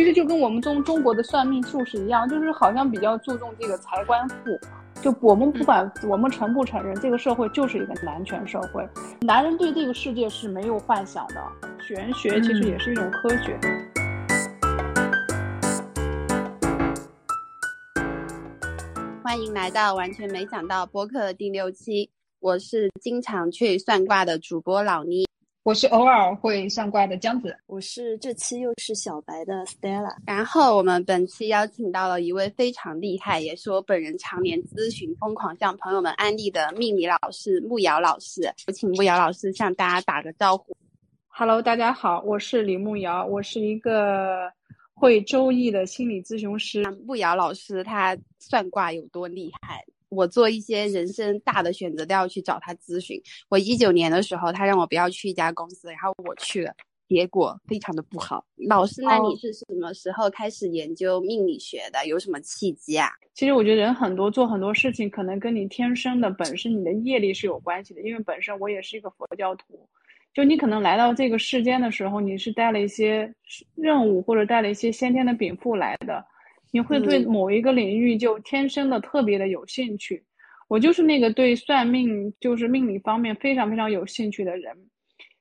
其实就跟我们中中国的算命术士一样，就是好像比较注重这个财官富。就我们不管我们承不承认，这个社会就是一个男权社会，男人对这个世界是没有幻想的。玄学其实也是一种科学。欢迎来到完全没想到播客的第六期，我是经常去算卦的主播老倪。我是偶尔会上卦的江子，我是这期又是小白的 Stella。然后我们本期邀请到了一位非常厉害，也是我本人常年咨询、疯狂向朋友们安利的命理老师木瑶老师。有请木瑶老师向大家打个招呼。Hello，大家好，我是李木瑶，我是一个会周易的心理咨询师。木瑶老师他算卦有多厉害？我做一些人生大的选择都要去找他咨询。我一九年的时候，他让我不要去一家公司，然后我去了，结果非常的不好。老师，那你是什么时候开始研究命理学的？有什么契机啊？其实我觉得人很多做很多事情，可能跟你天生的本身你的业力是有关系的。因为本身我也是一个佛教徒，就你可能来到这个世间的时候，你是带了一些任务或者带了一些先天的禀赋来的。你会对某一个领域就天生的特别的有兴趣，我就是那个对算命就是命理方面非常非常有兴趣的人。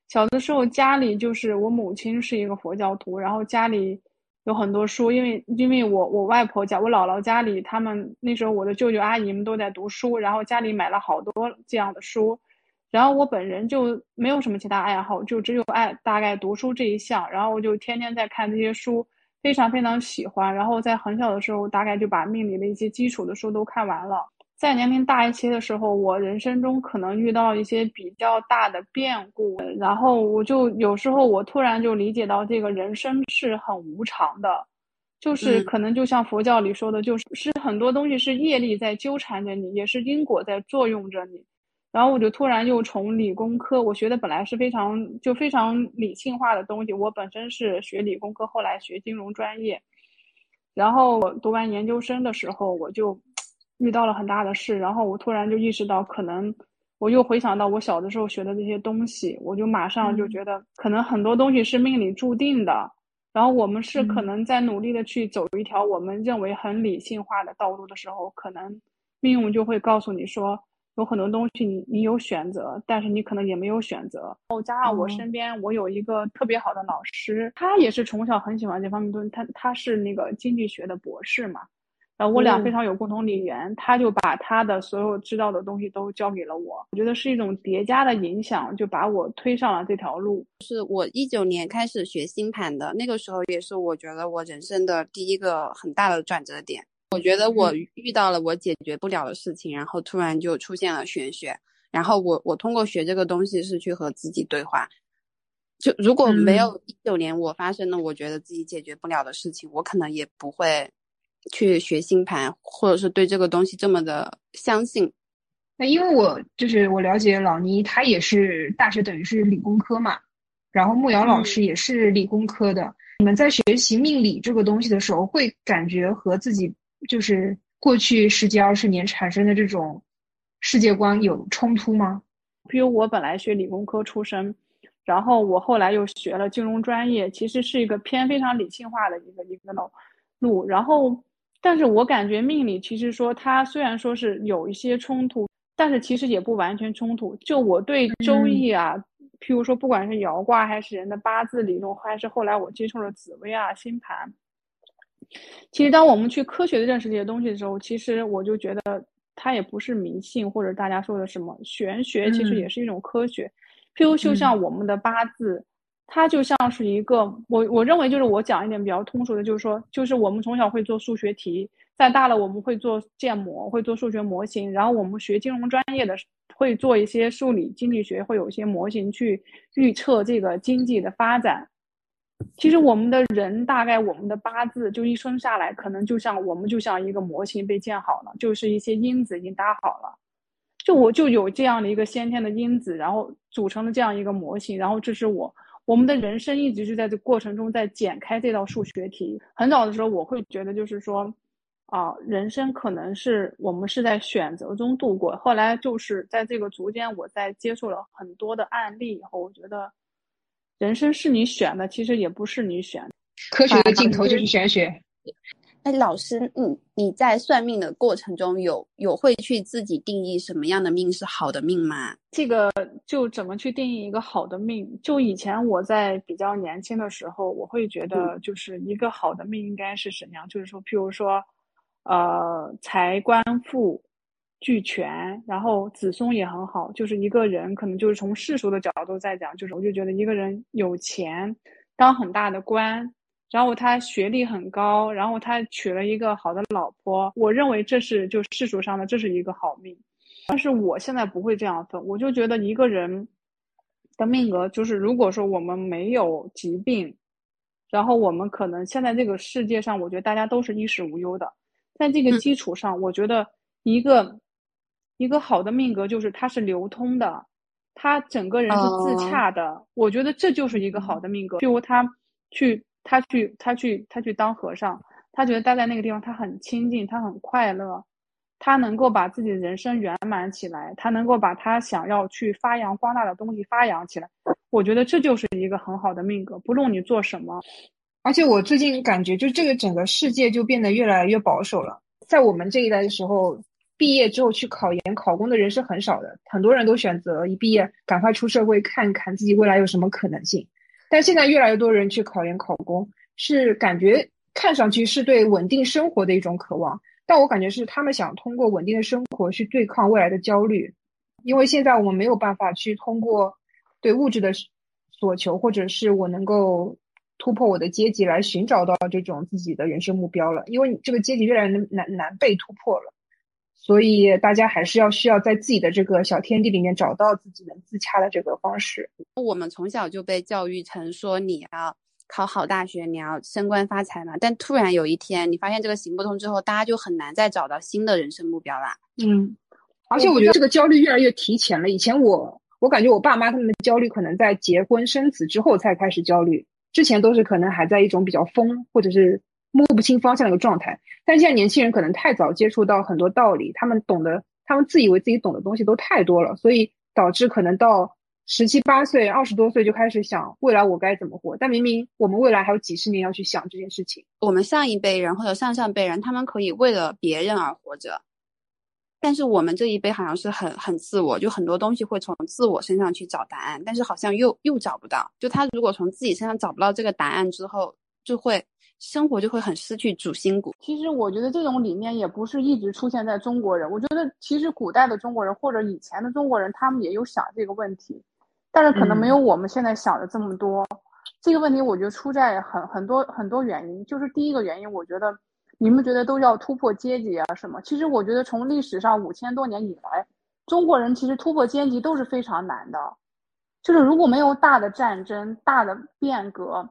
小的时候家里就是我母亲是一个佛教徒，然后家里有很多书，因为因为我我外婆家我姥姥家里他们那时候我的舅舅阿姨们都在读书，然后家里买了好多这样的书，然后我本人就没有什么其他爱好，就只有爱大概读书这一项，然后我就天天在看这些书。非常非常喜欢，然后在很小的时候，大概就把命理的一些基础的书都看完了。在年龄大一些的时候，我人生中可能遇到一些比较大的变故，然后我就有时候我突然就理解到，这个人生是很无常的，就是可能就像佛教里说的，就是是很多东西是业力在纠缠着你，也是因果在作用着你。然后我就突然又从理工科，我学的本来是非常就非常理性化的东西，我本身是学理工科，后来学金融专业。然后读完研究生的时候，我就遇到了很大的事，然后我突然就意识到，可能我又回想到我小的时候学的这些东西，我就马上就觉得，可能很多东西是命里注定的。然后我们是可能在努力的去走一条我们认为很理性化的道路的时候，可能命运就会告诉你说。有很多东西你你有选择，但是你可能也没有选择。然后加上我身边我有一个特别好的老师，他也是从小很喜欢这方面东西。他他是那个经济学的博士嘛，然后我俩非常有共同语言。他就把他的所有知道的东西都教给了我。我觉得是一种叠加的影响，就把我推上了这条路。是我一九年开始学星盘的，那个时候也是我觉得我人生的第一个很大的转折点。我觉得我遇到了我解决不了的事情，然后突然就出现了玄学，然后我我通过学这个东西是去和自己对话。就如果没有一九年我发生了我觉得自己解决不了的事情，我可能也不会去学星盘，或者是对这个东西这么的相信。那因为我就是我了解老倪，他也是大学等于是理工科嘛，然后慕瑶老师也是理工科的。你们在学习命理这个东西的时候，会感觉和自己。就是过去十几二十年产生的这种世界观有冲突吗？比如我本来学理工科出身，然后我后来又学了金融专业，其实是一个偏非常理性化的一个一个路。然后，但是我感觉命理其实说它虽然说是有一些冲突，但是其实也不完全冲突。就我对周易啊，譬如说不管是爻卦还是人的八字理论，还是后来我接触了紫微啊星盘。其实，当我们去科学的认识这些东西的时候，其实我就觉得它也不是迷信，或者大家说的什么玄学，其实也是一种科学。譬如，就像我们的八字，它就像是一个我我认为就是我讲一点比较通俗的，就是说，就是我们从小会做数学题，再大了我们会做建模，会做数学模型，然后我们学金融专业的会做一些数理经济学，会有一些模型去预测这个经济的发展。其实我们的人大概我们的八字就一生下来，可能就像我们就像一个模型被建好了，就是一些因子已经搭好了。就我就有这样的一个先天的因子，然后组成了这样一个模型，然后这是我我们的人生一直是在这过程中在剪开这道数学题。很早的时候我会觉得就是说，啊，人生可能是我们是在选择中度过。后来就是在这个逐渐我在接触了很多的案例以后，我觉得。人生是你选的，其实也不是你选。科学的尽头就是玄学。哎，老师，你你在算命的过程中有有会去自己定义什么样的命是好的命吗？这个就怎么去定义一个好的命？就以前我在比较年轻的时候，我会觉得就是一个好的命应该是什么样？就是说，譬如说，呃，财官富俱全，然后子孙也很好。就是一个人可能就是从世俗的角度在讲，就是我就觉得一个人有钱，当很大的官。然后他学历很高，然后他娶了一个好的老婆，我认为这是就世俗上的这是一个好命，但是我现在不会这样分，我就觉得一个人的命格就是，如果说我们没有疾病，然后我们可能现在这个世界上，我觉得大家都是衣食无忧的，在这个基础上，我觉得一个一个好的命格就是它是流通的，他整个人是自洽的，我觉得这就是一个好的命格，比如他去。他去，他去，他去当和尚。他觉得待在那个地方，他很清静，他很快乐，他能够把自己的人生圆满起来，他能够把他想要去发扬光大的东西发扬起来。我觉得这就是一个很好的命格，不论你做什么。而且我最近感觉，就这个整个世界就变得越来越保守了。在我们这一代的时候，毕业之后去考研考公的人是很少的，很多人都选择一毕业赶快出社会，看看自己未来有什么可能性。但现在越来越多人去考研考公，是感觉看上去是对稳定生活的一种渴望，但我感觉是他们想通过稳定的生活去对抗未来的焦虑，因为现在我们没有办法去通过对物质的所求，或者是我能够突破我的阶级来寻找到这种自己的人生目标了，因为这个阶级越来越难难被突破了。所以大家还是要需要在自己的这个小天地里面找到自己能自洽的这个方式。我们从小就被教育成说你要考好大学，你要升官发财嘛。但突然有一天你发现这个行不通之后，大家就很难再找到新的人生目标啦。嗯，而且我觉得这个焦虑越来越提前了。以前我我感觉我爸妈他们的焦虑可能在结婚生子之后才开始焦虑，之前都是可能还在一种比较疯或者是。摸不清方向的一个状态，但现在年轻人可能太早接触到很多道理，他们懂得，他们自以为自己懂的东西都太多了，所以导致可能到十七八岁、二十多岁就开始想未来我该怎么活，但明明我们未来还有几十年要去想这件事情。我们上一辈人或者上上辈人，他们可以为了别人而活着，但是我们这一辈好像是很很自我，就很多东西会从自我身上去找答案，但是好像又又找不到。就他如果从自己身上找不到这个答案之后，就会。生活就会很失去主心骨。其实我觉得这种理念也不是一直出现在中国人。我觉得其实古代的中国人或者以前的中国人，他们也有想这个问题，但是可能没有我们现在想的这么多。这个问题我觉得出在很很多很多原因。就是第一个原因，我觉得你们觉得都要突破阶级啊什么？其实我觉得从历史上五千多年以来，中国人其实突破阶级都是非常难的。就是如果没有大的战争、大的变革。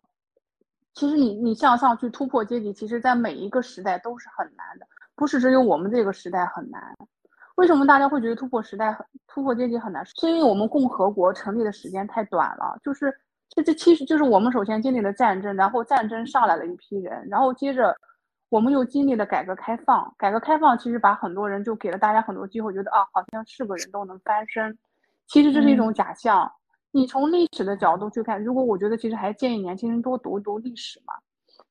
其实你你向上去突破阶级，其实在每一个时代都是很难的，不是只有我们这个时代很难。为什么大家会觉得突破时代、突破阶级很难？是因为我们共和国成立的时间太短了。就是这这其实就是我们首先经历了战争，然后战争上来了一批人，然后接着我们又经历了改革开放。改革开放其实把很多人就给了大家很多机会，觉得啊好像是个人都能翻身。其实这是一种假象。你从历史的角度去看，如果我觉得其实还建议年轻人多读一读历史嘛。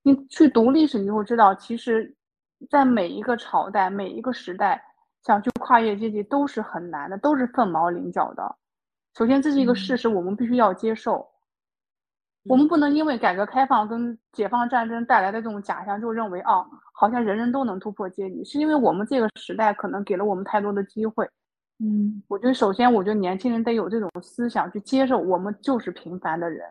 你去读历史，你就会知道，其实，在每一个朝代、每一个时代，想去跨越阶级都是很难的，都是凤毛麟角的。首先，这是一个事实，我们必须要接受。我们不能因为改革开放跟解放战争带来的这种假象，就认为哦，好像人人都能突破阶级，是因为我们这个时代可能给了我们太多的机会。嗯，我觉得首先，我觉得年轻人得有这种思想，去接受我们就是平凡的人，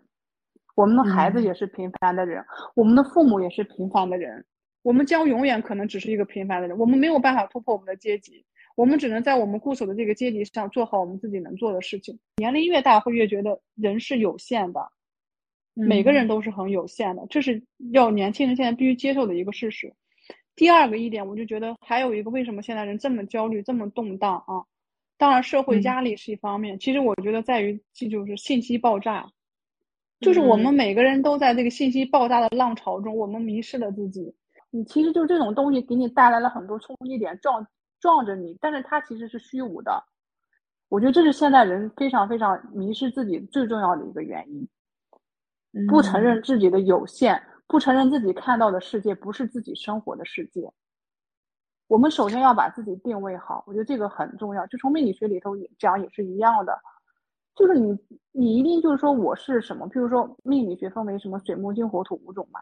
我们的孩子也是平凡的人，我们的父母也是平凡的人，我们将永远可能只是一个平凡的人，我们没有办法突破我们的阶级，我们只能在我们固守的这个阶级上做好我们自己能做的事情。年龄越大，会越觉得人是有限的，每个人都是很有限的，这是要年轻人现在必须接受的一个事实。第二个一点，我就觉得还有一个，为什么现在人这么焦虑，这么动荡啊？当然，社会压力是一方面。其实我觉得在于，这就是信息爆炸，就是我们每个人都在这个信息爆炸的浪潮中，我们迷失了自己。你其实就这种东西给你带来了很多冲击点，撞撞着你，但是它其实是虚无的。我觉得这是现代人非常非常迷失自己最重要的一个原因，不承认自己的有限，不承认自己看到的世界不是自己生活的世界。我们首先要把自己定位好，我觉得这个很重要。就从命理学里头也讲也是一样的，就是你你一定就是说我是什么，譬如说命理学分为什么水木金火土五种嘛。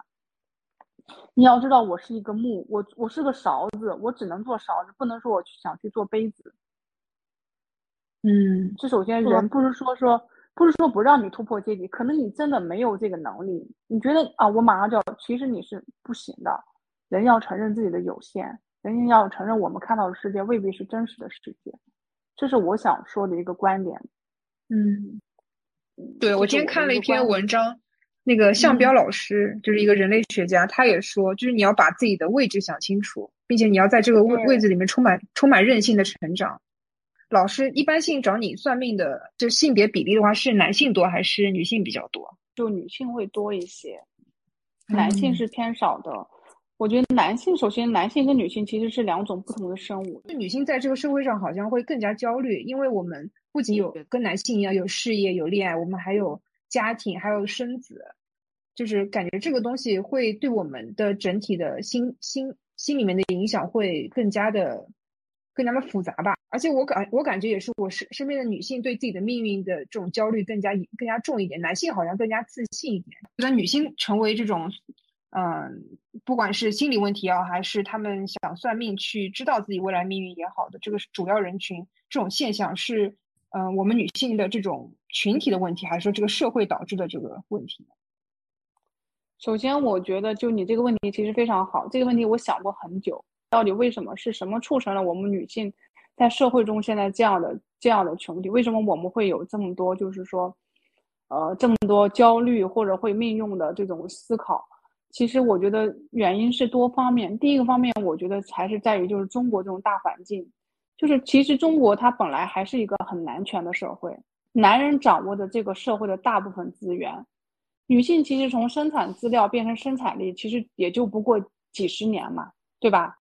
你要知道，我是一个木，我我是个勺子，我只能做勺子，不能说我想去做杯子。嗯，这首先人不是说说不是说不让你突破阶级，可能你真的没有这个能力。你觉得啊，我马上就要，其实你是不行的。人要承认自己的有限。人要承认，我们看到的世界未必是真实的世界，这是我想说的一个观点。嗯，对我今天看了一篇文章，那个向彪老师就是一个人类学家，他也说，就是你要把自己的位置想清楚，并且你要在这个位位置里面充满充满韧性的成长。老师一般性找你算命的，就性别比例的话，是男性多还是女性比较多？就女性会多一些，男性是偏少的。我觉得男性首先，男性跟女性其实是两种不同的生物。女性在这个社会上好像会更加焦虑，因为我们不仅有跟男性一样有事业、有恋爱，我们还有家庭，还有生子，就是感觉这个东西会对我们的整体的心心心里面的影响会更加的更加的复杂吧。而且我感我感觉也是我身身边的女性对自己的命运的这种焦虑更加更加重一点，男性好像更加自信一点。觉得女性成为这种。嗯，不管是心理问题啊，还是他们想算命去知道自己未来命运也好的，这个是主要人群这种现象是，嗯，我们女性的这种群体的问题，还是说这个社会导致的这个问题？首先，我觉得就你这个问题其实非常好，这个问题我想过很久，到底为什么是什么促成了我们女性在社会中现在这样的这样的群体？为什么我们会有这么多就是说，呃，这么多焦虑或者会命用的这种思考？其实我觉得原因是多方面。第一个方面，我觉得还是在于就是中国这种大环境，就是其实中国它本来还是一个很男权的社会，男人掌握的这个社会的大部分资源，女性其实从生产资料变成生产力，其实也就不过几十年嘛，对吧？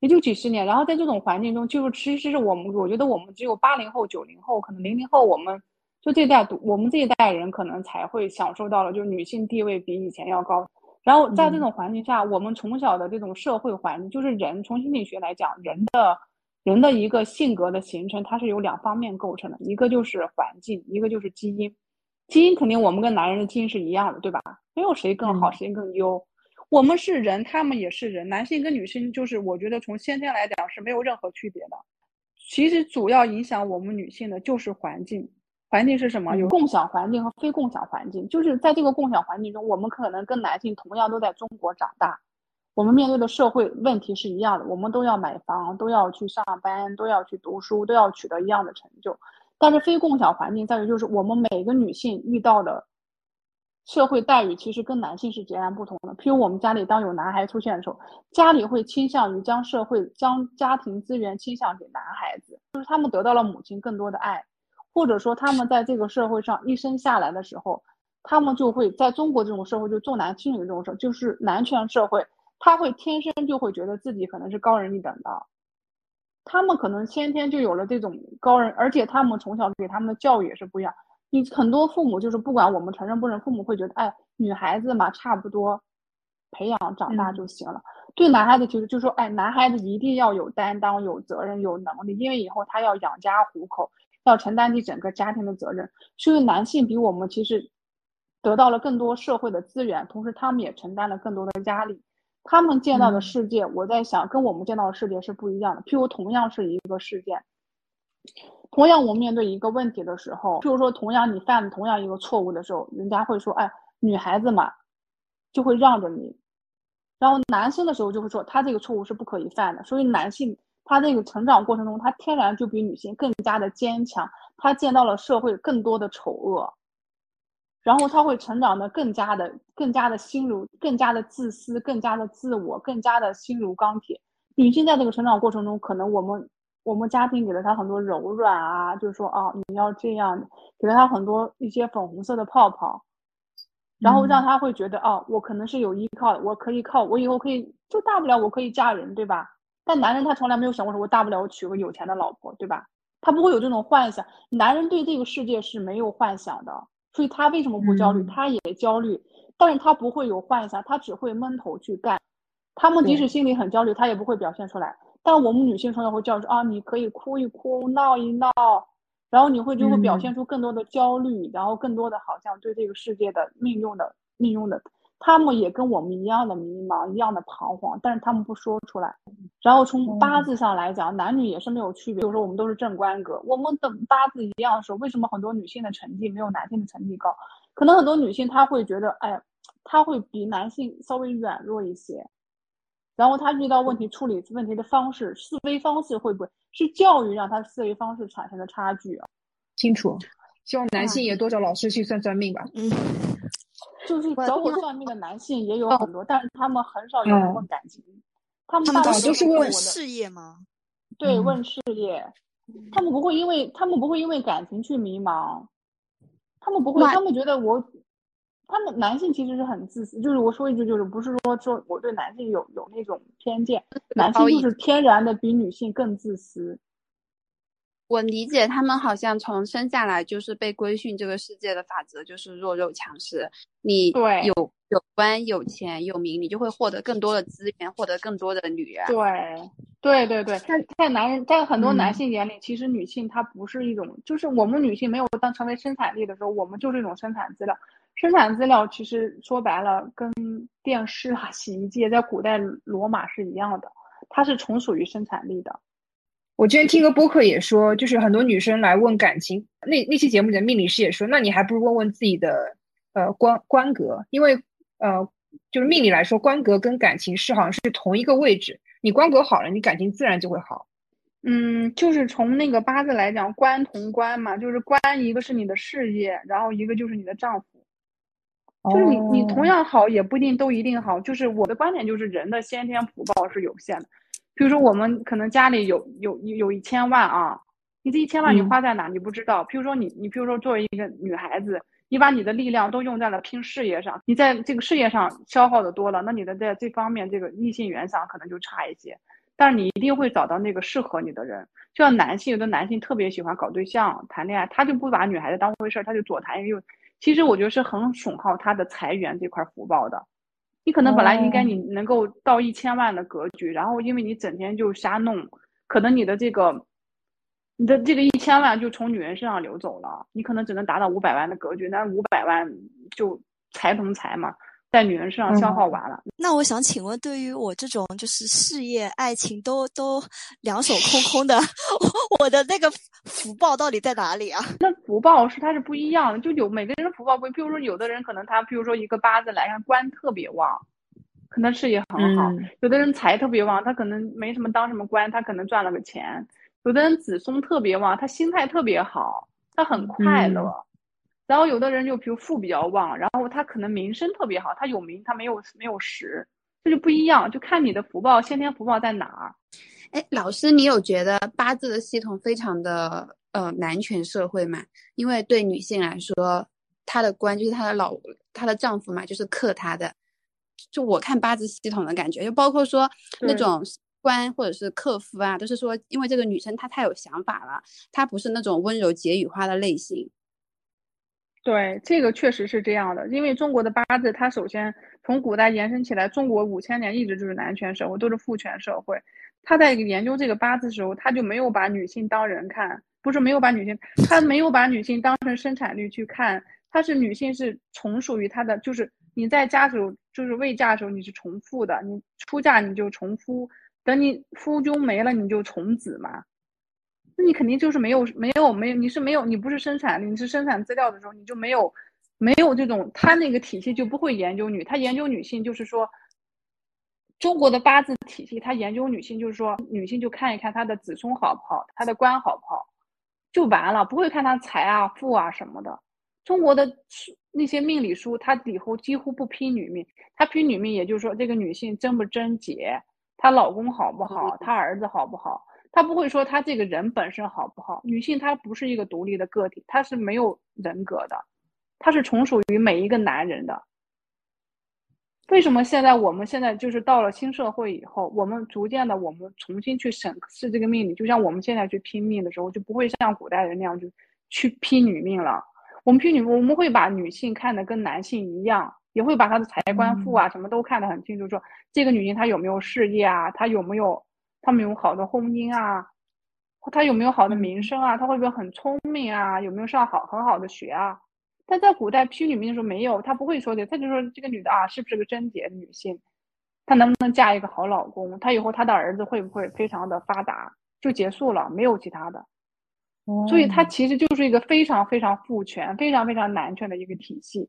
也就几十年。然后在这种环境中，就是其实是我们，我觉得我们只有八零后、九零后，可能零零后我们。就这代，我们这一代人可能才会享受到了，就是女性地位比以前要高。然后在这种环境下，我们从小的这种社会环境，就是人从心理学来讲，人的人的一个性格的形成，它是由两方面构成的，一个就是环境，一个就是基因。基因肯定我们跟男人的基因是一样的，对吧？没有谁更好，谁更优。我们是人，他们也是人，男性跟女性就是我觉得从先天来讲是没有任何区别的。其实主要影响我们女性的就是环境。环境是什么？有共享环境和非共享环境。就是在这个共享环境中，我们可能跟男性同样都在中国长大，我们面对的社会问题是一样的，我们都要买房，都要去上班，都要去读书，都要取得一样的成就。但是非共享环境在于，就是我们每个女性遇到的社会待遇其实跟男性是截然不同的。譬如我们家里当有男孩出现的时候，家里会倾向于将社会、将家庭资源倾向给男孩子，就是他们得到了母亲更多的爱。或者说，他们在这个社会上一生下来的时候，他们就会在中国这种社会，就重男轻女的这种社，就是男权社会，他会天生就会觉得自己可能是高人一等的，他们可能先天就有了这种高人，而且他们从小给他们的教育也是不一样。你很多父母就是不管我们承认不承认，父母会觉得，哎，女孩子嘛，差不多培养长大就行了。对男孩子其实就说，哎，男孩子一定要有担当、有责任、有能力，因为以后他要养家糊口。要承担起整个家庭的责任，因为男性比我们其实得到了更多社会的资源，同时他们也承担了更多的压力。他们见到的世界，我在想跟我们见到的世界是不一样的。譬如同样是一个事件，同样我面对一个问题的时候，譬如说同样你犯同样一个错误的时候，人家会说：“哎，女孩子嘛，就会让着你。”然后男性的时候就会说：“他这个错误是不可以犯的。”所以男性。他那个成长过程中，他天然就比女性更加的坚强，他见到了社会更多的丑恶，然后他会成长的更加的、更加的心如、更加的自私、更加的自我、更加的心如钢铁。女性在这个成长过程中，可能我们我们家庭给了她很多柔软啊，就是说啊，你要这样，给了她很多一些粉红色的泡泡，然后让他会觉得哦，我可能是有依靠的，我可以靠，我以后可以，就大不了我可以嫁人，对吧？但男人他从来没有想过说，我大不了我娶个有钱的老婆，对吧？他不会有这种幻想。男人对这个世界是没有幻想的，所以他为什么不焦虑？嗯他也焦虑，但是他不会有幻想，他只会闷头去干。他们即使心里很焦虑，他也不会表现出来。但我们女性从小会叫说啊，你可以哭一哭，闹一闹，然后你会就会表现出更多的焦虑，然后更多的好像对这个世界的命运的命运的，他们也跟我们一样的迷茫，一样的彷徨，但是他们不说出来。然后从八字上来讲，男女也是没有区别。比如说我们都是正官格，我们的八字一样的时候，为什么很多女性的成绩没有男性的成绩高？可能很多女性她会觉得，哎，她会比男性稍微软弱一些。然后她遇到问题处理问题的方式、思维方式会不会是教育让她思维方式产生的差距啊？清楚。希望男性也多找老师去算算命吧。嗯，就是找我算命的男性也有很多，但是他们很少有人问感情，他们他们大部分都是问事业吗？嗯对问事业，他们不会因为他们不会因为感情去迷茫，他们不会，他们觉得我，他们男性其实是很自私，就是我说一句，就是不是说说我对男性有有那种偏见，男性就是天然的比女性更自私。我理解他们好像从生下来就是被规训这个世界的法则，就是弱肉强食。你对有有官有钱有名，你就会获得更多的资源，获得更多的女人。对，对对对，在在男人，在很多男嗯性眼里，其实女性她不是一种，就是我们女性没有当成为生产力的时候，我们就是一种生产资料。生产资料其实说白了，跟电视啊、洗衣机在古代罗马是一样的，它是从属于生产力的。我之前听个播客也说，就是很多女生来问感情，那那期节目里的命理师也说，那你还不如问问自己的呃官官格，因为呃就是命理来说，官格跟感情是好像是同一个位置，你官格好了，你感情自然就会好。嗯，就是从那个八字来讲，官同官嘛，就是官一个是你的事业，然后一个就是你的丈夫。就是你你同哦样好也不一定都一定好，就是我的观点就是人的先天福报是有限的。比如说我们可能家里有有有一千万啊，你这一千万你嗯花在哪你不知道。比如说你你比如说作为一个女孩子，你把你的力量都用在了拼事业上，你在这个事业上消耗的多了，那你的在这方面这个异性缘上可能就差一些。但是你一定会找到那个适合你的人。就像男性，有的男性特别喜欢搞对象、谈恋爱，他就不把女孩子当回事儿，他就左谈右。其实我觉得是很损耗他的财源这块福报的。你可能本来应该哦。你能够到一千万的格局，然后因为你整天就瞎弄，可能你的这个，你的这个一千万就从女人身上流走了，你可能只能达到五百万的格局，那五百万就财同财嘛，在女人身上消耗完了。那我想请问，对于我这种就是事业、爱情都都两手空空的，我我的那个福报到底在哪里啊？那福报是它是不一样的，就有每个人的福报不一，比如说有的人可能他，比如说一个八字来看官特别旺，可能事业很好；嗯有的人财特别旺，他可能没什么当什么官，他可能赚了个钱；有的人子孙特别旺，他心态特别好，他很快乐。嗯然后有的人就比如富比较旺，然后他可能名声特别好，他有名，他没有没有实，这就不一样，就看你的福报先天福报在哪儿。哎，老师，你有觉得八字的系统非常的呃男权社会嘛？因为对女性来说，她的官就是她的老她的丈夫嘛，就是克她的。就我看八字系统的感觉，就包括说那种官或者是克夫啊，都是说因为这个女生她太有想法了，她不是那种温柔解语花的类型。对，这个确实是这样的，因为中国的八字，它首先从古代延伸起来，中国五千年一直就是男权社会，都是父权社会。他在研究这个八字的时候，他就没有把女性当人看，不是没有把女性，他没有把女性当成生产力去看，他是女性是从属于他的，就是你在家的时候，就是未嫁的时候你是从父的，你出嫁你就从夫，等你夫君没了你就从子嘛。那你肯定就是没有没有没有，你是没有，你不是生产力，你是生产资料的时候，你就没有没有这种，他那个体系就不会研究女，他研究女性就是说，中国的八字体系，他研究女性就是说，女性就看一看她的子孙好不好，她的官好不好，就完了，不会看她财啊富啊什么的。中国的那些命理书，它里头几乎不批女命，它批女命，也就是说这个女性贞不贞洁，她老公好不好，她儿子好不好。他不会说他这个人本身好不好，女性她不是一个独立的个体，她是没有人格的，她是从属于每一个男人的。为什么现在我们现在就是到了新社会以后，我们逐渐的我们重新去审视这个命理，就像我们现在去拼命的时候，就不会像古代人那样就去拼女命了。我们拼女，我们会把女性看得跟男性一样，也会把她的财官富啊什么都看得很清楚，说这个女性她有没有事业啊，她有没有她没有好的婚姻啊，他有没有好的名声啊，他会不会很聪明啊，有没有上好很好的学啊？但在古代批女命的时候没有，他不会说的，他就说这个女的啊是不是个贞洁的女性，她能不能嫁一个好老公，她以后她的儿子会不会非常的发达，就结束了，没有其他的。所以它其实就是一个非常非常父权、非常非常男权的一个体系。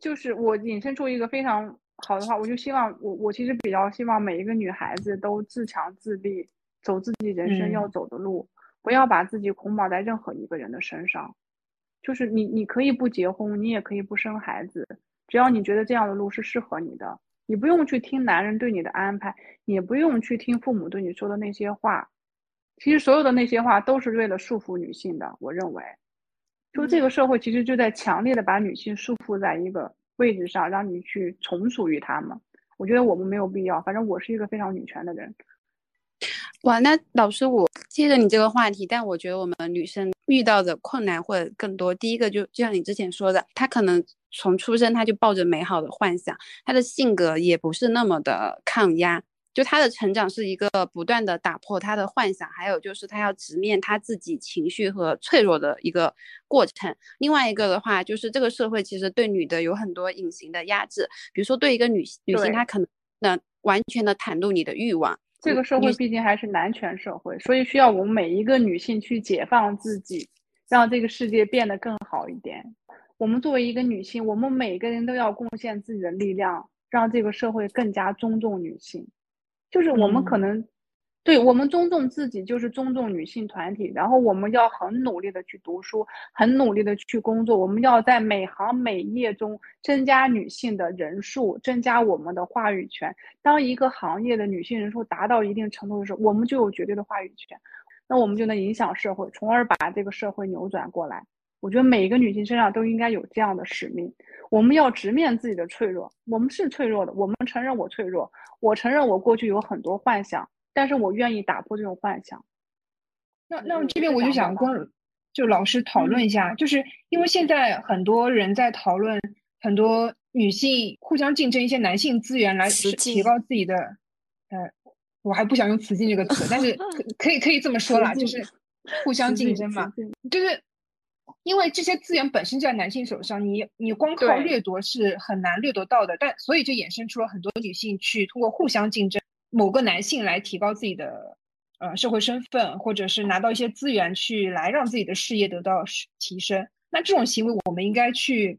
就是我引申出一个非常好的话，我就希望我我其实比较希望每一个女孩子都自强自立，走自己人生要走的路，不要把自己捆绑在任何一个人的身上。就是你你可以不结婚，你也可以不生孩子，只要你觉得这样的路是适合你的，你不用去听男人对你的安排，也不用去听父母对你说的那些话。其实所有的那些话都是为了束缚女性的，我认为，就这个社会其实就在强烈的把女性束缚在一个位置上，让你去从属于他们。我觉得我们没有必要，反正我是一个非常女权的人。哇，那老师，我接着你这个话题，但我觉得我们女生遇到的困难会更多。第一个就就像你之前说的，她可能从出生她就抱着美好的幻想，她的性格也不是那么的抗压。就他的成长是一个不断的打破他的幻想，还有就是他要直面他自己情绪和脆弱的一个过程。另外一个的话，就是这个社会其实对女的有很多隐形的压制，比如说对一个女女性，她可能能完全的袒露你的欲望。这个社会毕竟还是男权社会，所以需要我们每一个女性去解放自己，让这个世界变得更好一点。我们作为一个女性，我们每个人都要贡献自己的力量，让这个社会更加尊重女性。就是我们可能，对我们尊重自己，就是尊重女性团体。然后我们要很努力的去读书，很努力的去工作。我们要在每行每业中增加女性的人数，增加我们的话语权。当一个行业的女性人数达到一定程度的时候，我们就有绝对的话语权，那我们就能影响社会，从而把这个社会扭转过来。我觉得每一个女性身上都应该有这样的使命。我们要直面自己的脆弱，我们是脆弱的，我们承认我脆弱，我承认我过去有很多幻想，但是我愿意打破这种幻想。那那这边我就想跟就老师讨论一下，就是因为现在很多人在讨论很多女性互相竞争一些男性资源来提高自己的，呃，我还不想用“雌竞”这个词，但是可可以可以这么说啦，就是互相竞争嘛，就是。因为这些资源本身就在男性手上，你你光靠掠夺是很难掠夺到的。但所以就衍生出了很多女性去通过互相竞争某个男性来提高自己的呃社会身份，或者是拿到一些资源去来让自己的事业得到提升。那这种行为我们应该去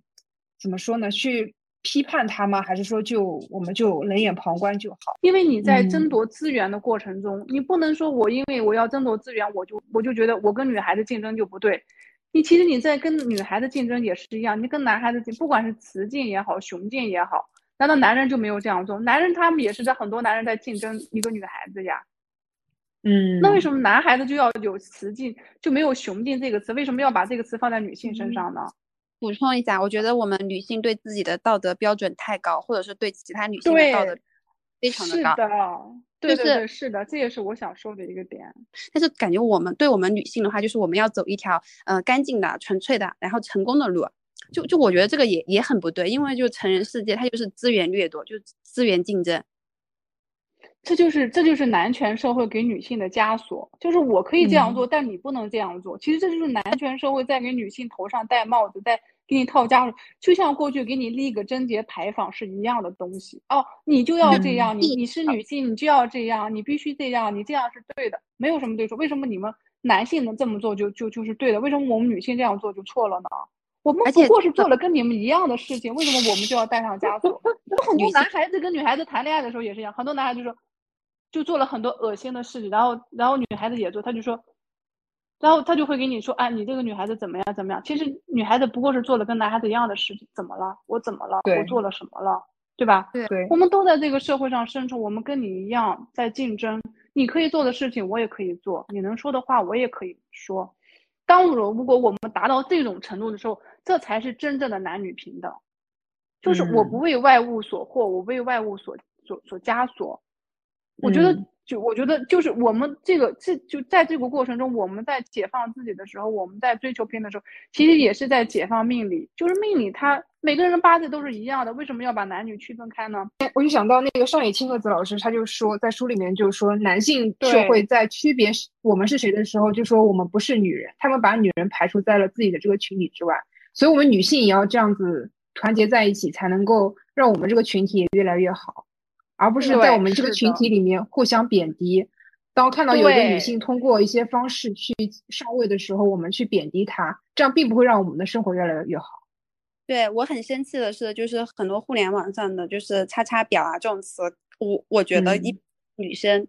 怎么说呢？去批判他吗？还是说就我们就冷眼旁观就好？因为你在争夺资源的过程中，你不能说我因为我要争夺资源，我就我就觉得我跟女孩子竞争就不对。你其实你在跟女孩子竞争也是一样，你跟男孩子竞，不管是雌竞也好，雄竞也好，难道男人就没有这样做？男人他们也是在很多男人在竞争一个女孩子呀。嗯，那为什么男孩子就要有雌竞，就没有雄竞这个词？为什么要把这个词放在女性身上呢？补充一下，我觉得我们女性对自己的道德标准太高，或者是对其他女性的道德非常的高。对对对，是的，这也是我想说的一个点。但是感觉我们对我们女性的话，就是我们要走一条呃干净的、纯粹的，然后成功的路。就就我觉得这个也也很不对，因为就成人世界，它就是资源掠夺，就是资源竞争。这就是这就是男权社会给女性的枷锁，就是我可以这样做，但你不能这样做。其实这就是男权社会在给女性头上戴帽子，在。给你套枷锁，就像过去给你立个贞节牌坊是一样的东西哦。你就要这样，你你是女性，你就要这样，你必须这样，你这样是对的，没有什么对错。为什么你们男性能这么做就就就是对的？为什么我们女性这样做就错了呢？我们不过是做了跟你们一样的事情，为什么我们就要带上枷锁？很多男孩子跟女孩子谈恋爱的时候也是一样，很多男孩子说，就做了很多恶心的事情，然后然后女孩子也做，他就说。然后他就会给你说，哎，你这个女孩子怎么样怎么样？其实女孩子不过是做了跟男孩子一样的事情，怎么了？我怎么了？我做了什么了？对吧？对，我们都在这个社会上生存，我们跟你一样在竞争。你可以做的事情，我也可以做；你能说的话，我也可以说。当如如果我们达到这种程度的时候，这才是真正的男女平等。就是我不为外物所惑，我为外物所所所枷锁。我觉得。就我觉得，就是我们这个这就在这个过程中，我们在解放自己的时候，我们在追求平等的时候，其实也是在解放命理。就是命理，它每个人的八字都是一样的，为什么要把男女区分开呢？我就想到那个上野千鹤子老师，他就说在书里面就是说，男性社会在区别我们是谁的时候，就说我们不是女人，他们把女人排除在了自己的这个群体之外。所以，我们女性也要这样子团结在一起，才能够让我们这个群体也越来越好。而不是在我们这个群体里面互相贬低。当看到有一个女性通过一些方式去上位的时候，我们去贬低她，这样并不会让我们的生活越来越好。对我很生气的是，就是很多互联网上的就是“叉叉表”啊这种词，我我觉得一女生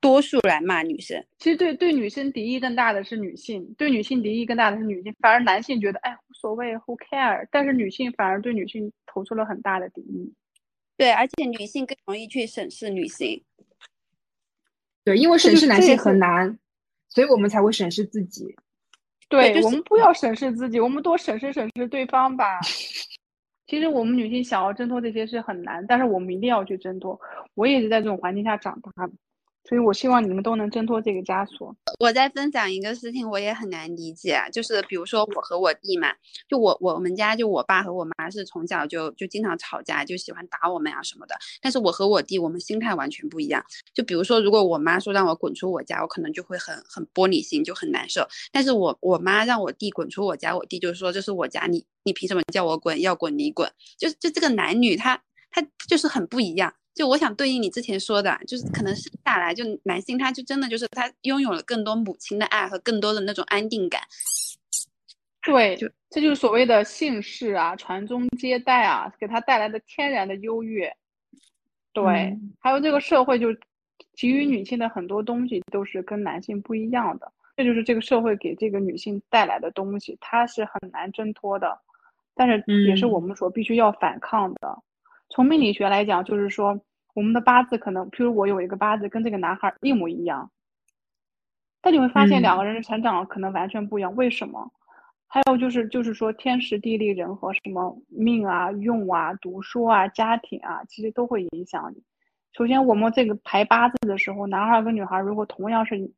多数来骂女生。其实对对女生敌意更大的是女性，对女性敌意更大的是女性，反而男性觉得哎无所谓，Who care？但是女性反而对女性投出了很大的敌意。对，而且女性更容易去审视女性。对，因为审视男性很难，所以我们才会审视自己。对，我们不要审视自己，我们多审视审视对方吧。其实我们女性想要挣脱这些是很难，但是我们一定要去挣脱。我也是在这种环境下长大的。所以，我希望你们都能挣脱这个枷锁。我在分享一个事情，我也很难理解，就是比如说我和我弟嘛，就我我们家就我爸和我妈是从小就就经常吵架，就喜欢打我们呀什么的。但是我和我弟，我们心态完全不一样。就比如说，如果我妈说让我滚出我家，我可能就会很很玻璃心，就很难受。但是我我妈让我弟滚出我家，我弟就说这是我家，你你凭什么叫我滚？要滚你滚。就就这个男女，他他就是很不一样。就我想对应你之前说的，就是可能生下来就男性，他就真的就是他拥有了更多母亲的爱和更多的那种安定感。对，就这就是所谓的姓氏啊、传宗接代啊，给他带来的天然的优越。对，还有这个社会就给予女性的很多东西都是跟男性不一样的，这就是这个社会给这个女性带来的东西，它是很难挣脱的，但是也是我们所必须要反抗的。从命理学来讲，就是说我们的八字可能，譬如我有一个八字跟这个男孩一模一样，但你会发现两个人的成长可能完全不一样。为什么？还有就是，就是说天时地利人和，什么命啊、用啊、读书啊、家庭啊，其实都会影响你。首先，我们这个排八字的时候，男孩跟女孩如果同样是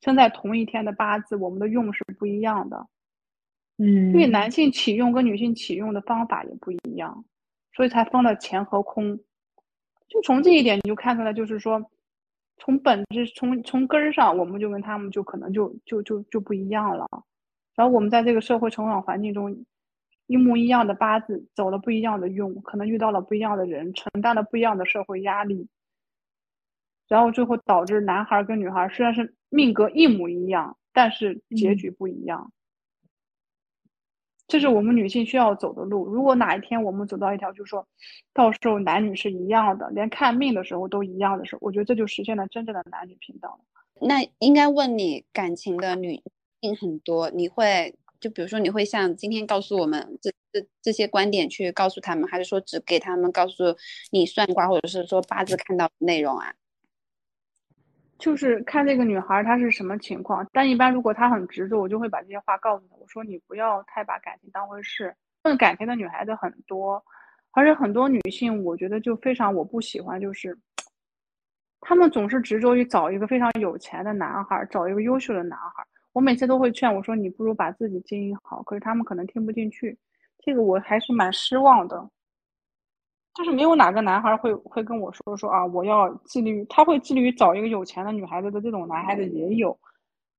生在同一天的八字，我们的用是不一样的。嗯，因为男性启用跟女性启用的方法也不一样。所以才分了乾和空，就从这一点你就看出来，就是说，从本质、从从根儿上，我们就跟他们就可能就就就就不一样了。然后我们在这个社会成长环境中，一模一样的八字，走了不一样的运，可能遇到了不一样的人，承担了不一样的社会压力，然后最后导致男孩跟女孩虽然是命格一模一样，但是结局不一样。这是我们女性需要走的路。如果哪一天我们走到一条，就是说，到时候男女是一样的，连看命的时候都一样的时候，我觉得这就实现了真正的男女平等了。那应该问你，感情的女性很多，你会就比如说，你会像今天告诉我们这这这些观点去告诉他们，还是说只给他们告诉你算卦或者是说八字看到的内容啊？就是看这个女孩她是什么情况，但一般如果她很执着，我就会把这些话告诉她。我说你不要太把感情当回事。问感情的女孩子很多，而且很多女性，我觉得就非常我不喜欢，就是她们总是执着于找一个非常有钱的男孩，找一个优秀的男孩。我每次都会劝我说你不如把自己经营好，可是他们可能听不进去，这个我还是蛮失望的。就是没有哪个男孩会会跟我说说啊，我要致力于，他会致力于找一个有钱的女孩子的这种男孩子也有，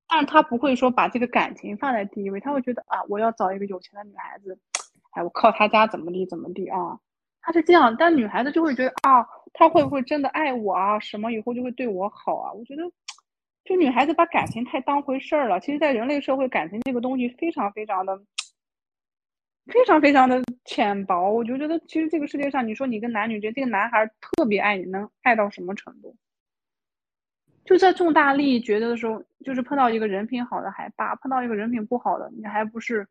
但是他不会说把这个感情放在第一位，他会觉得啊，我要找一个有钱的女孩子，哎，我靠他家怎么地怎么地啊，他是这样，但女孩子就会觉得啊，他会不会真的爱我啊？什么以后就会对我好啊？我觉得，就女孩子把感情太当回事儿了。其实，在人类社会，感情这个东西非常非常的。非常非常的浅薄，我就觉得其实这个世界上，你说你跟男女，觉得这个男孩特别爱你，能爱到什么程度？就在重大利益抉择的时候，就是碰到一个人品好的还罢，碰到一个人品不好的，你还不是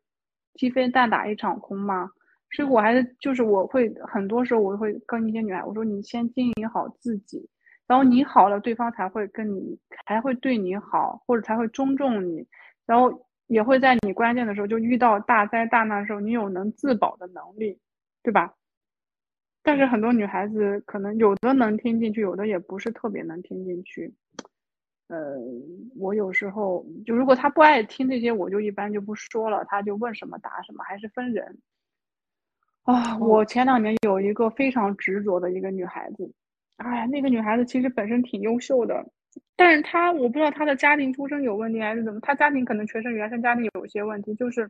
鸡飞蛋打一场空吗？所以我还是就是我会很多时候我会跟一些女孩我说你先经营好自己，然后你好了，对方才会跟你还会对你好，或者才会尊重你，然后。也会在你关键的时候，就遇到大灾大难的时候，你有能自保的能力，对吧？但是很多女孩子可能有的能听进去，有的也不是特别能听进去。呃，我有时候就如果她不爱听这些，我就一般就不说了，她就问什么答什么，还是分人。啊，我前两年有一个非常执着的一个女孩子，哎呀，那个女孩子其实本身挺优秀的，但是她我不知道她的家庭出身有问题还是怎么，她家庭可能全是原生家庭有些问题，就是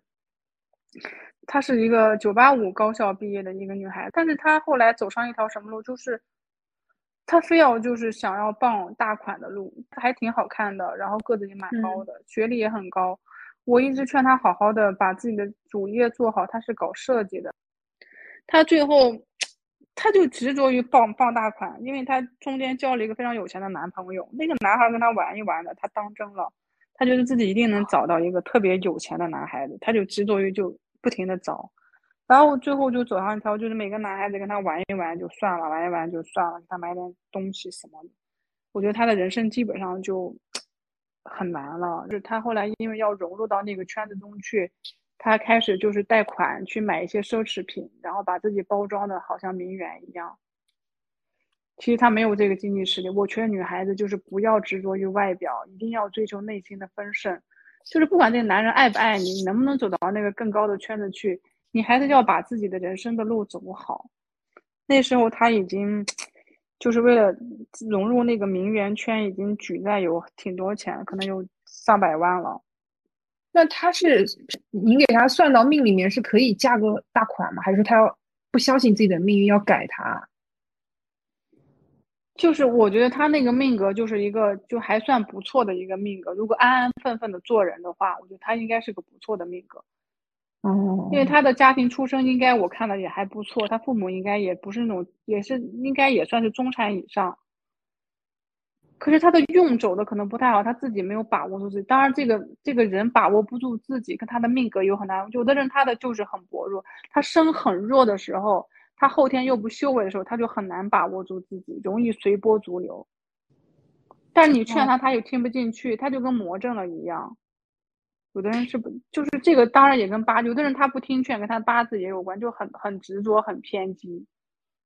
她是一个九八五高校毕业的一个女孩，但是她后来走上一条什么路，就是她非要就是想要傍大款的路，她还挺好看的，然后个子也蛮高的，学历也很高，我一直劝她好好的把自己的主业做好，她是搞设计的。她最后，她就执着于傍傍大款，因为她中间交了一个非常有钱的男朋友，那个男孩跟她玩一玩的，她当真了，她觉得自己一定能找到一个特别有钱的男孩子，她就执着于就不停的找，然后最后就走上一条，就是每个男孩子跟她玩一玩就算了，玩一玩就算了，给她买点东西什么的，我觉得她的人生基本上就 很难了，就是她后来因为要融入到那个圈子中去。他开始就是贷款去买一些奢侈品，然后把自己包装的好像名媛一样。其实他没有这个经济实力。我劝女孩子就是不要执着于外表，一定要追求内心的丰盛。就是不管这个男人爱不爱你，你能不能走到那个更高的圈子去，你还是要把自己的人生的路走好。那时候他已经就是为了融入那个名媛圈，已经举债有挺多钱，可能有上百万了。那他是您给他算到命里面是可以嫁个大款吗？还是说他要不相信自己的命运要改他？就是我觉得他那个命格就是一个就还算不错的一个命格。如果安安分分的做人的话，我觉得他应该是个不错的命格。哦，因为他的家庭出身应该我看的也还不错，他父母应该也不是那种也是应该也算是中产以上。可是他的用走的可能不太好，他自己没有把握住自己。当然，这个这个人把握不住自己，跟他的命格有很大。有的人他的就是很薄弱，他身很弱的时候，他后天又不修为的时候，他就很难把握住自己，容易随波逐流。但是你劝他，他又听不进去，他就跟魔怔了一样。有的人是不就是这个？当然也跟八，有的人他不听劝，跟他八字也有关，就很很执着，很偏激。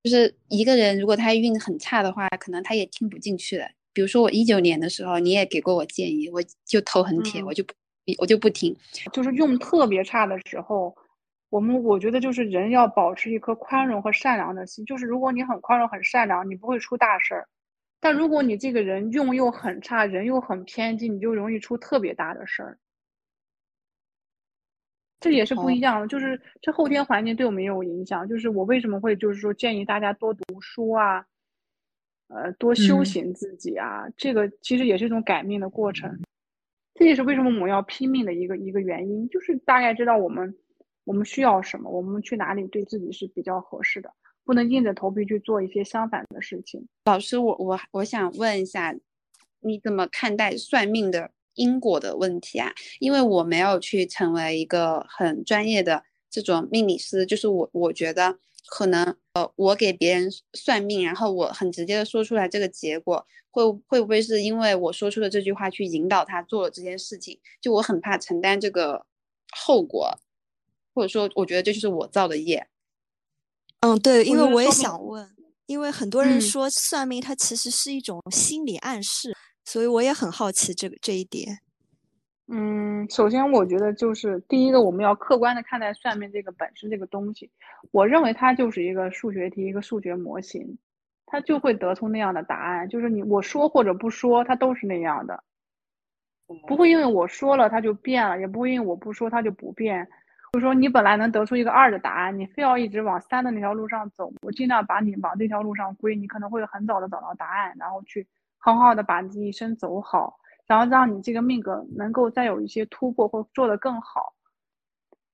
就是一个人如果他运很差的话，可能他也听不进去的。比如说我一九年的时候，你也给过我建议，我就头很铁，我就不，我就不听。就是用特别差的时候，我们我觉得就是人要保持一颗宽容和善良的心。就是如果你很宽容、很善良，你不会出大事儿；但如果你这个人用又很差，人又很偏激，你就容易出特别大的事儿。这也是不一样的，就是这后天环境对我们也有影响。就是我为什么会就是说建议大家多读书啊？呃，多修行自己啊，这个其实也是一种改命的过程。这也是为什么我们要拼命的一个一个原因，就是大概知道我们我们需要什么，我们去哪里对自己是比较合适的，不能硬着头皮去做一些相反的事情。老师，我我我想问一下，你怎么看待算命的因果的问题啊？因为我没有去成为一个很专业的这种命理师，就是我我觉得。可能呃，我给别人算命，然后我很直接的说出来这个结果，会会不会是因为我说出的这句话去引导他做了这件事情？就我很怕承担这个后果，或者说我觉得这就是我造的业。嗯，对，因为我也想问，因为很多人说算命它其实是一种心理暗示，所以我也很好奇这个这一点。嗯，首先我觉得就是第一个，我们要客观的看待算命这个本身这个东西。我认为它就是一个数学题，一个数学模型，它就会得出那样的答案。就是你我说或者不说，它都是那样的，不会因为我说了它就变了，也不会因为我不说它就不变。就说你本来能得出一个二的答案，你非要一直往三的那条路上走，我尽量把你往这条路上归，你可能会很早的找到答案，然后去很好的把这一生走好。然后让你这个命格能够再有一些突破或做得更好，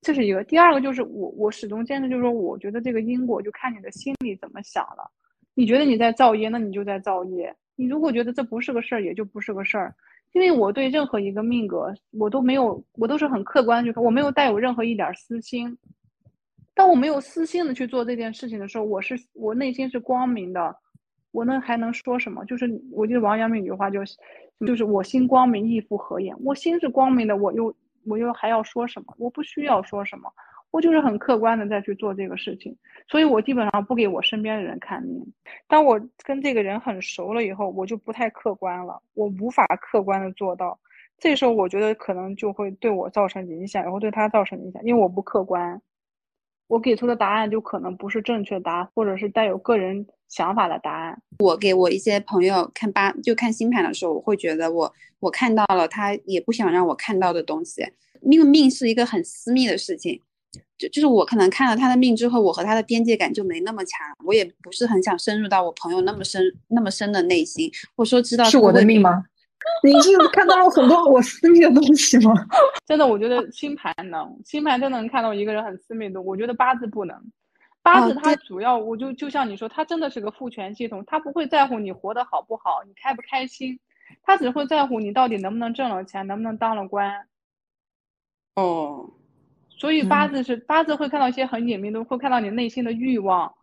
这是一个。第二个就是我我始终坚持就是说，我觉得这个因果就看你的心里怎么想了。你觉得你在造业，那你就在造业；你如果觉得这不是个事儿，也就不是个事儿。因为我对任何一个命格，我都没有，我都是很客观去看，我没有带有任何一点私心。当我没有私心的去做这件事情的时候，我是我内心是光明的。我那还能说什么？就是我记得王阳明有句话，就是就是我心光明，亦复何言？我心是光明的，我又我又还要说什么？我不需要说什么，我就是很客观的再去做这个事情，所以我基本上不给我身边的人看命。当我跟这个人很熟了以后，我就不太客观了，我无法客观的做到。这时候我觉得可能就会对我造成影响，然后对他造成影响，因为我不客观，我给出的答案就可能不是正确答案，或者是带有个人想法的答案。我给我一些朋友看八，就看星盘的时候，我会觉得我我看到了他也不想让我看到的东西，因为命是一个很私密的事情，就就是我可能看了他的命之后，我和他的边界感就没那么强，我也不是很想深入到我朋友那么深那么深的内心，或者说知道是我的命吗？你是看到了很多我私密的东西吗？真的，我觉得星盘能，星盘真的能看到一个人很私密的。我觉得八字不能，八字它主要，我就就像你说，它真的是个父权系统，它不会在乎你活得好不好，你开不开心，它只会在乎你到底能不能挣了钱，能不能当了官。哦，所以八字是八字会看到一些很隐秘的，会看到你内心的欲望。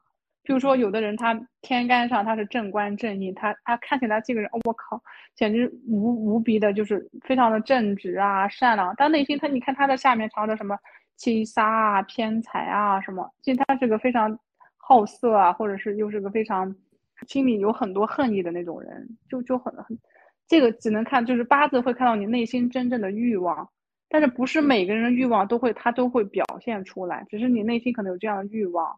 比如说，有的人他天干上他是正官正印，他他看起来这个人，我靠，简直无无比的，就是非常的正直啊、善良。但内心他，你看他的下面藏着什么七杀啊、偏财啊什么，其实他是个非常好色啊，或者是又是个非常心里有很多恨意的那种人，就就很很，这个只能看就是八字会看到你内心真正的欲望，但是不是每个人的欲望都会他都会表现出来，只是你内心可能有这样的欲望。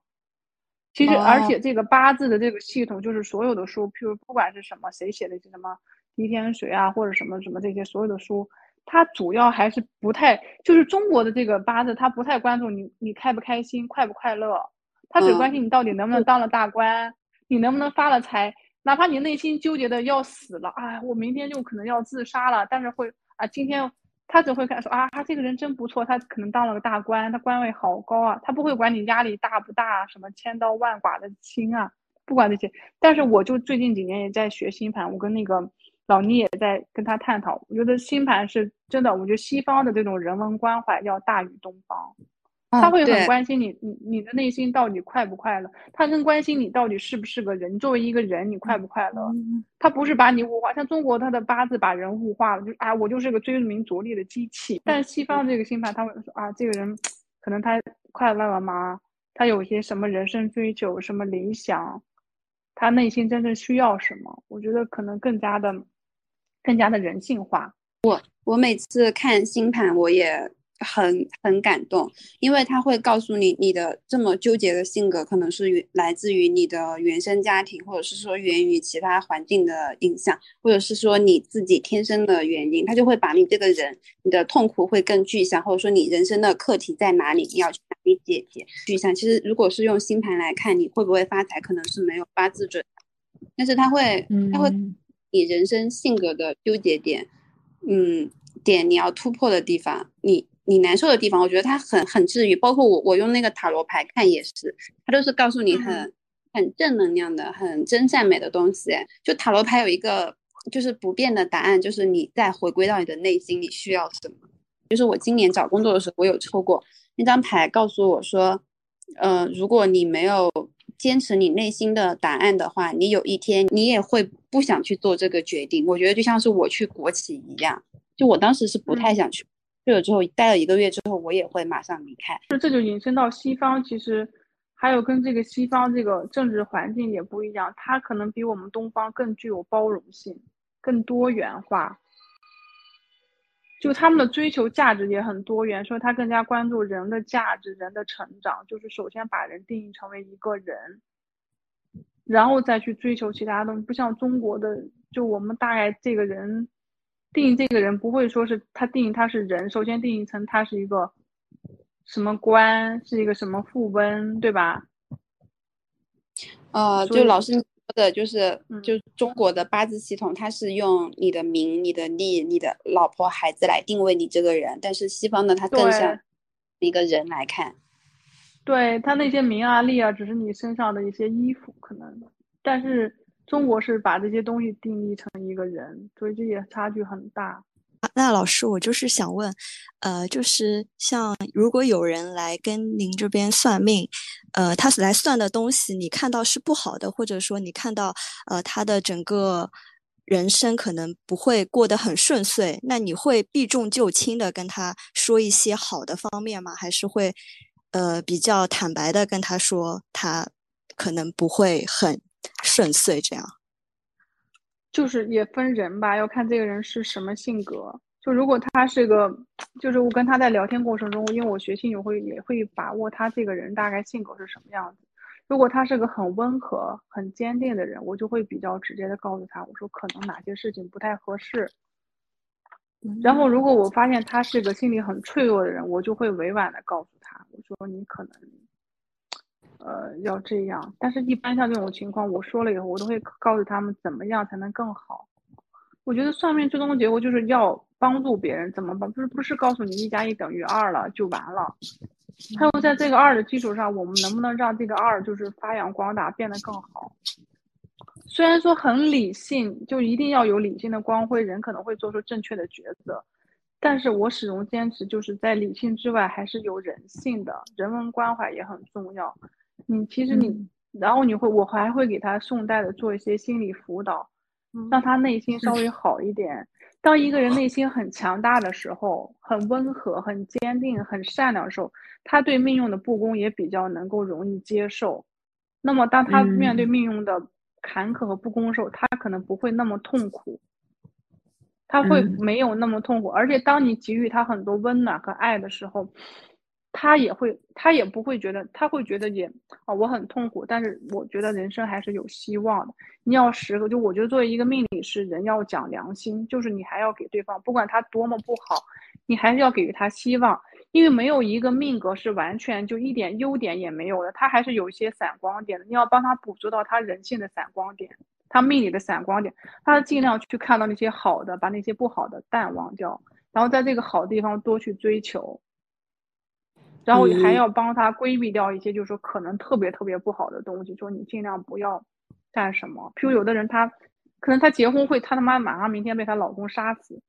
其实，而且这个八字的这个系统，就是所有的书，譬如不管是什么谁写的，什么滴天水啊，或者什么什么这些所有的书，它主要还是不太，就是中国的这个八字，他不太关注你你开不开心，快不快乐，他只关心你到底能不能当了大官，你能不能发了财，哪怕你内心纠结的要死了，哎，我明天就可能要自杀了，但是会啊，今天。他只会看说啊，他这个人真不错，他可能当了个大官，他官位好高啊，他不会管你压力大不大，什么千刀万剐的轻啊，不管这些。但是我就最近几年也在学星盘，我跟那个老倪也在跟他探讨，我觉得星盘是真的，我觉得西方的这种人文关怀要大于东方。他会很关心你，你你的内心到底快不快乐？他更关心你到底是不是个人。作为一个人，你快不快乐？他不是把你物化，像中国他的八字把人物化了，就啊，我就是个追名逐利的机器。但西方这个星盘，他会说啊，这个人可能他快乐了吗？他有些什么人生追求，什么理想？他内心真正需要什么？我觉得可能更加的，更加的人性化。我我每次看星盘，我也。很很感动，因为他会告诉你，你的这么纠结的性格，可能是来自于你的原生家庭，或者是说源于其他环境的影响，或者是说你自己天生的原因。他就会把你这个人，你的痛苦会更具象，或者说你人生的课题在哪里，你要去哪里解决具象。其实，如果是用星盘来看，你会不会发财，可能是没有八字准，但是他会，他会你人生性格的纠结点，嗯，点你要突破的地方，你。你难受的地方，我觉得它很很治愈。包括我，我用那个塔罗牌看也是，它都是告诉你很很正能量的、很真善美的东西。就塔罗牌有一个就是不变的答案，就是你再回归到你的内心，你需要什么？就是我今年找工作的时候，我有抽过那张牌，告诉我说，呃，如果你没有坚持你内心的答案的话，你有一天你也会不想去做这个决定。我觉得就像是我去国企一样，就我当时是不太想去。去了之后，待了一个月之后，我也会马上离开。就这就引申到西方，其实还有跟这个西方这个政治环境也不一样，它可能比我们东方更具有包容性，更多元化。就他们的追求价值也很多元，所以他更加关注人的价值、人的成长，就是首先把人定义成为一个人，然后再去追求其他东西。不像中国的，就我们大概这个人。定义这个人不会说是他定义他是人，首先定义成他是一个什么官，是一个什么富翁，对吧？呃，就老师说的，就是就中国的八字系统，它是用你的名、你的利、你的老婆孩子来定位你这个人，但是西方的它更像一个人来看。对他那些名啊利啊，只是你身上的一些衣服可能，但是。中国是把这些东西定义成一个人，所以这也差距很大。那老师，我就是想问，呃，就是像如果有人来跟您这边算命，呃，他来算的东西你看到是不好的，或者说你看到呃他的整个人生可能不会过得很顺遂，那你会避重就轻的跟他说一些好的方面吗？还是会呃比较坦白的跟他说，他可能不会很顺遂这样。就是也分人吧，要看这个人是什么性格。就如果他是个，就是我跟他在聊天过程中，因为我学心理会也会把握他这个人大概性格是什么样子。如果他是个很温和、很坚定的人，我就会比较直接的告诉他，我说可能哪些事情不太合适。然后如果我发现他是个心理很脆弱的人，我就会委婉的告诉他，我说你可能，呃，要这样。但是，一般像这种情况，我说了以后，我都会告诉他们怎么样才能更好。我觉得算命最终的结果就是要帮助别人，怎么帮？不是不是告诉你一加一等于二了就完了。还有在这个二的基础上，我们能不能让这个二就是发扬光大，变得更好？虽然说很理性，就一定要有理性的光辉，人可能会做出正确的抉择。但是我始终坚持，就是在理性之外还是有人性的，人文关怀也很重要。你其实你，然后你会，我还会给他顺带的做一些心理辅导。让他内心稍微好一点。当一个人内心很强大的时候，很温和、很坚定、很善良的时候，他对命运的不公也比较能够容易接受。那么，当他面对命运的坎坷和不公时候，他可能不会那么痛苦，他会没有那么痛苦。而且，当你给予他很多温暖和爱的时候，他也会，他也不会觉得，他会觉得也啊，我很痛苦，但是我觉得人生还是有希望的。你要时刻就，我觉得作为一个命理师，人要讲良心，就是你还要给对方，不管他多么不好，你还是要给予他希望，因为没有一个命格是完全就一点优点也没有的，他还是有一些闪光点的。你要帮他捕捉到他人性的闪光点，他命里的闪光点，他尽量去看到那些好的，把那些不好的淡忘掉，然后在这个好地方多去追求。然后还要帮他规避掉一些，就是说可能特别特别不好的东西，说你尽量不要干什么。譬如有的人他可能他结婚会，他他妈马上明天被她老公杀死，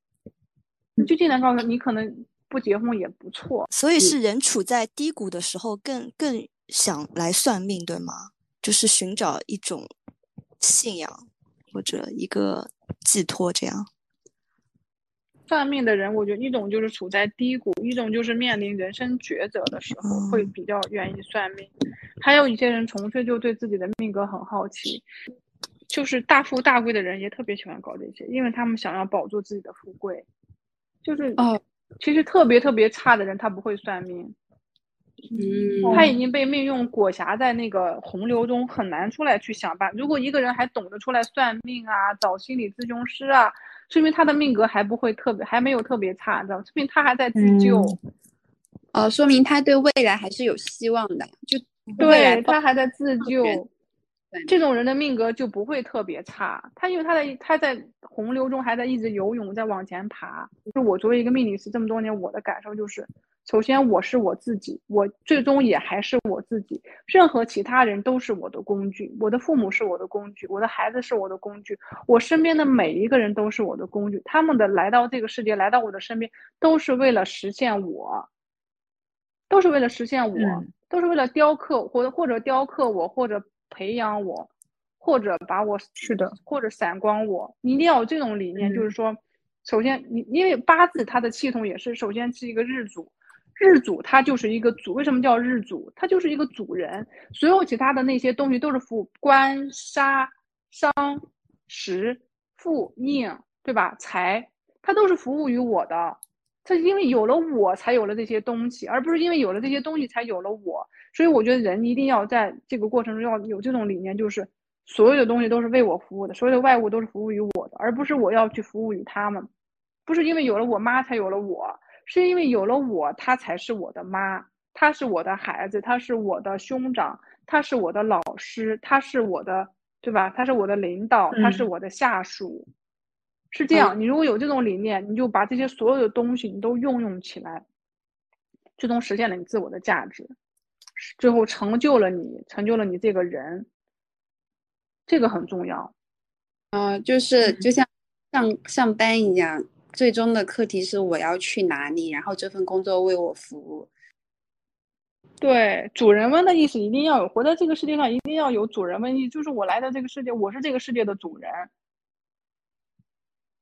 你就尽量告诉他，你可能不结婚也不错。所以是人处在低谷的时候，更更想来算命，对吗？就是寻找一种信仰或者一个寄托，这样。算命的人，我觉得一种就是处在低谷，一种就是面临人生抉择的时候会比较愿意算命。还有一些人纯粹就对自己的命格很好奇，就是大富大贵的人也特别喜欢搞这些，因为他们想要保住自己的富贵。就是哦，其实特别特别差的人他不会算命，嗯，他已经被命运裹挟在那个洪流中，很难出来去想办。如果一个人还懂得出来算命啊，找心理咨询师啊。说明他的命格还不会特别，还没有特别差，知道？说明他还在自救，哦，说明他对未来还是有希望的，就对他还在自救。这种人的命格就不会特别差，他因为他在他在洪流中还在一直游泳，在往前爬。就我作为一个命理师这么多年，我的感受就是。首先，我是我自己，我最终也还是我自己。任何其他人都是我的工具，我的父母是我的工具，我的孩子是我的工具，我身边的每一个人都是我的工具。他们的来到这个世界，来到我的身边，都是为了实现我，都是为了实现我，都是为了雕刻或者或者雕刻我，或者培养我，或者把我是的，或者闪光我。你一定要有这种理念，就是说，首先你因为八字它的系统也是首先是一个日主。日主他就是一个主，为什么叫日主？他就是一个主人，所有其他的那些东西都是服务官杀伤食富印，对吧？财，它都是服务于我的。它因为有了我才有了这些东西，而不是因为有了这些东西才有了我。所以我觉得人一定要在这个过程中要有这种理念，就是所有的东西都是为我服务的，所有的外物都是服务于我的，而不是我要去服务于他们。不是因为有了我妈才有了我。是因为有了我，他才是我的妈，他是我的孩子，他是我的兄长，他是我的老师，他是我的，对吧？他是我的领导，他是我的下属，是这样。你如果有这种理念，你就把这些所有的东西你都运用起来，最终实现了你自我的价值，最后成就了你，成就了你这个人，这个很重要。嗯，就是就像上上班一样。最终的课题是我要去哪里，然后这份工作为我服务。对，主人翁的意识一定要有，活在这个世界上一定要有主人翁意，就是我来到这个世界，我是这个世界的主人。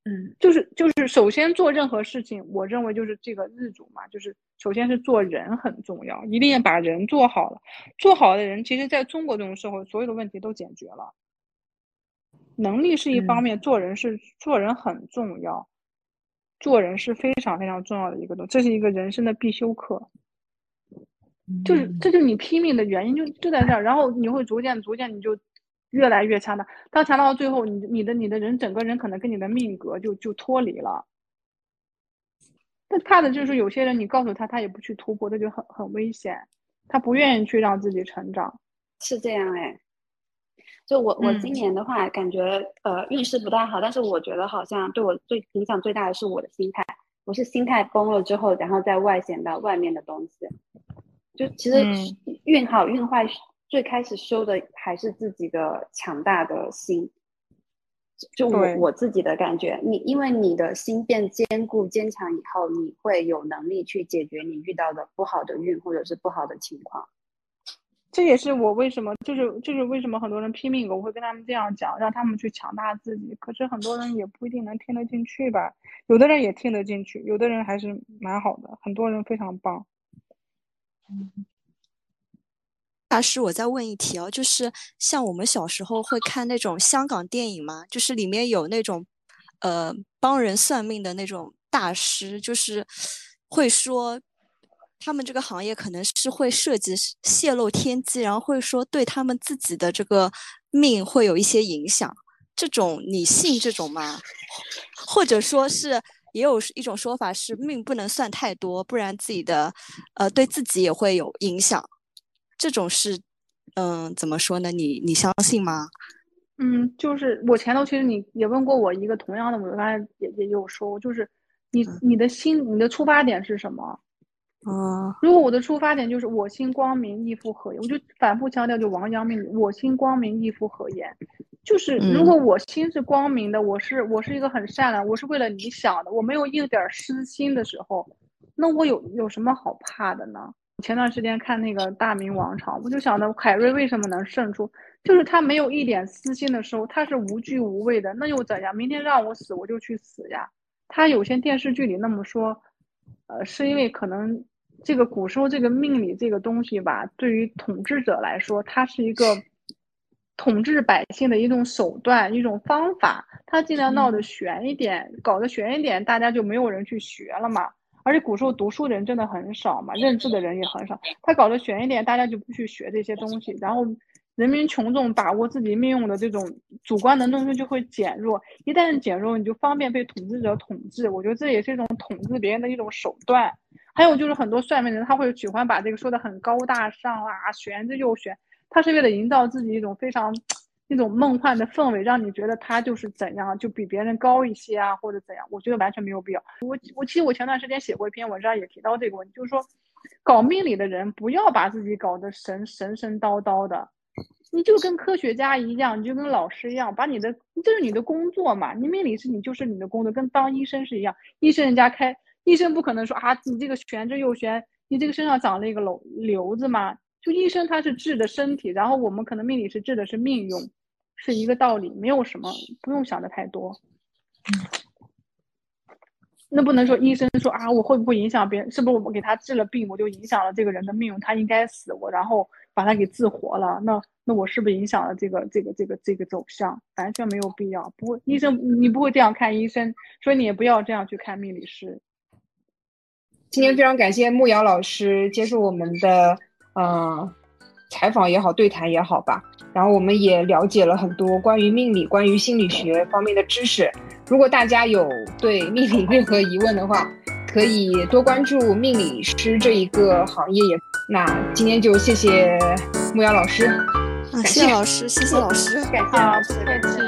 嗯，就是就是首先做任何事情，我认为就是这个日主嘛，就是首先是做人很重要，一定要把人做好了。做好的人，其实在中国这种社会，所有的问题都解决了。能力是一方面，做人是做人很重要，做人是非常非常重要的一个东，这是一个人生的必修课。就是这就是你拼命的原因，就就在这儿，然后你会逐渐逐渐你就越来越强大，当强大到最后，你你的你的人整个人可能跟你的命格就就脱离了。但怕的就是有些人，你告诉他，他也不去突破，这就很很危险，他不愿意去让自己成长。是这样哎。就我我今年的话，感觉呃运势不太好，但是我觉得好像对我最影响最大的是我的心态。我是心态崩了之后，然后再外显到外面的东西。就其实运好运坏，最开始修的还是自己的强大的心。就我我自己的感觉，你因为你的心变坚固坚强以后，你会有能力去解决你遇到的不好的运或者是不好的情况。这也是我为什么，就是就是为什么很多人拼命，我会跟他们这样讲，让他们去强大自己。可是很多人也不一定能听得进去吧？有的人也听得进去，有的人还是蛮好的，很多人非常棒。大师，我再问一题哦，就是像我们小时候会看那种香港电影吗？就是里面有那种呃帮人算命的那种大师，就是会说。他们这个行业可能是会涉及泄露天机，然后会说对他们自己的这个命会有一些影响。这种你信这种吗？或者说是也有一种说法是命不能算太多，不然自己的呃对自己也会有影响。这种是嗯怎么说呢？你你相信吗？嗯，就是我前头其实你也问过我一个同样的，我刚才也也有说，就是你你的心你的出发点是什么？嗯，如果我的出发点就是我心光明，亦复何言？我就反复强调，就王阳明，我心光明，亦复何言？就是如果我心是光明的，我是我是一个很善良，我是为了你想的，我没有一点私心的时候，那我有有什么好怕的呢？前段时间看那个《大明王朝》，我就想着海瑞为什么能胜出，就是他没有一点私心的时候，他是无惧无畏的，那又怎样？明天让我死，我就去死呀。他有些电视剧里那么说。呃，是因为可能这个古时候这个命理这个东西吧，对于统治者来说，它是一个 统治百姓的一种手段、一种方法。他尽量闹得玄一点，搞得玄一点，大家就没有人去学了嘛。而且古时候读书人真的很少嘛，认字的人也很少。他搞得玄一点，大家就不去学这些东西，然后。人民群众把握自己命运的这种主观能动性就会减弱，一旦减弱，你就方便被统治者统治。我觉得这也是一种统治别人的一种手段。还有就是很多算命人，他会喜欢把这个说的很高大上啊，玄之又玄，他是为了营造自己一种非常那种梦幻的氛围，让你觉得他就是怎样，就比别人高一些啊，或者怎样。我觉得完全没有必要。我我其实我前段时间写过一篇文章，也提到这个问题，就是说，搞命理的人不要把自己搞得神神神叨叨的。你就跟科学家一样，你就跟老师一样，把你的这是你的工作嘛？你命理师，你就是你的工作，跟当医生是一样。医生人家开，医生不可能说啊，你这个悬着又悬，你这个身上长了一个瘤瘤子嘛？就医生他是治的身体，然后我们可能命理是治的是命用，是一个道理，没有什么不用想的太多。那不能说医生说啊，我会不会影响别人？是不是我给他治了病，我就影响了这个人的命运？他应该死，我然后把它给治活了？那那我是不是影响了这个这个这个这个走向？完全没有必要。不会，医生你不会这样看医生，所以你也不要这样去看命理师。今天非常感谢牧瑶老师接受我们的呃采访也好，对谈也好吧。然后我们也了解了很多关于命理、关于心理学方面的知识。如果大家有对命理 任何疑问的话，可以多关注命理师这一个行业。也那今天就谢谢木瑶老师，谢谢老师，谢谢老师，感谢老师，客气。